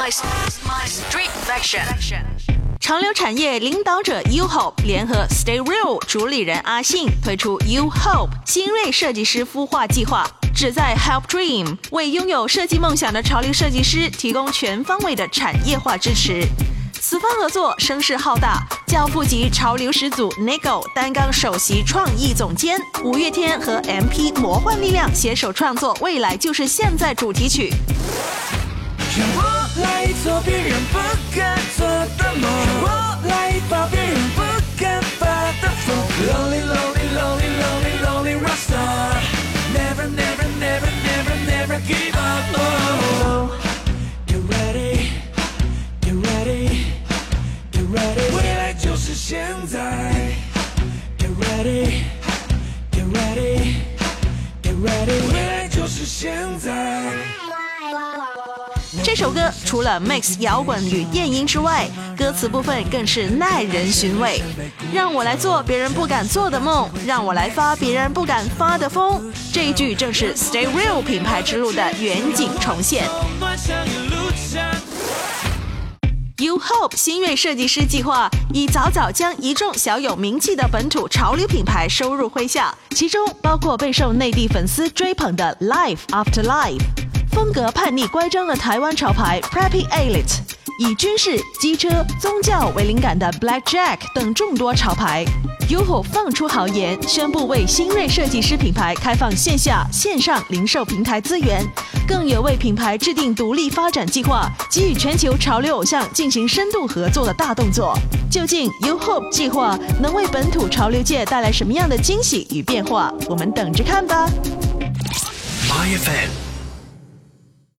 My my street fashion。潮流产业领导者 U Hope 联合 Stay Real 主理人阿信推出 U Hope 新锐设计师孵化计划，旨在 Help Dream 为拥有设计梦想的潮流设计师提供全方位的产业化支持。此番合作声势浩大，教父级潮流始祖 Nigo 担纲首席创意总监，五月天和 MP 魔幻力量携手创作《未来就是现在》主题曲。做别人不敢做的梦，我来发别人不敢发的疯。Lonely, lonely, lonely, lonely, lonely rockstar. Never, never, never, never, never give up. Oh, get ready, get ready, get ready. 未来就是现在。Get ready, 这首歌除了 mix 摇滚与电音之外，歌词部分更是耐人寻味。让我来做别人不敢做的梦，让我来发别人不敢发的疯。这一句正是 Stay Real 品牌之路的远景重现。U Hope 新锐设计师计划已早早将一众小有名气的本土潮流品牌收入麾下，其中包括备受内地粉丝追捧的 Life After Life，风格叛逆乖张的台湾潮牌 Preppy Elite，以军事、机车、宗教为灵感的 Black Jack 等众多潮牌。，UHO 放出豪言，宣布为新锐设计师品牌开放线下、线上零售平台资源，更有为品牌制定独立发展计划，给予全球潮流偶像进行深度合作的大动作。究竟 UHOP 计划能为本土潮流界带来什么样的惊喜与变化？我们等着看吧。My FM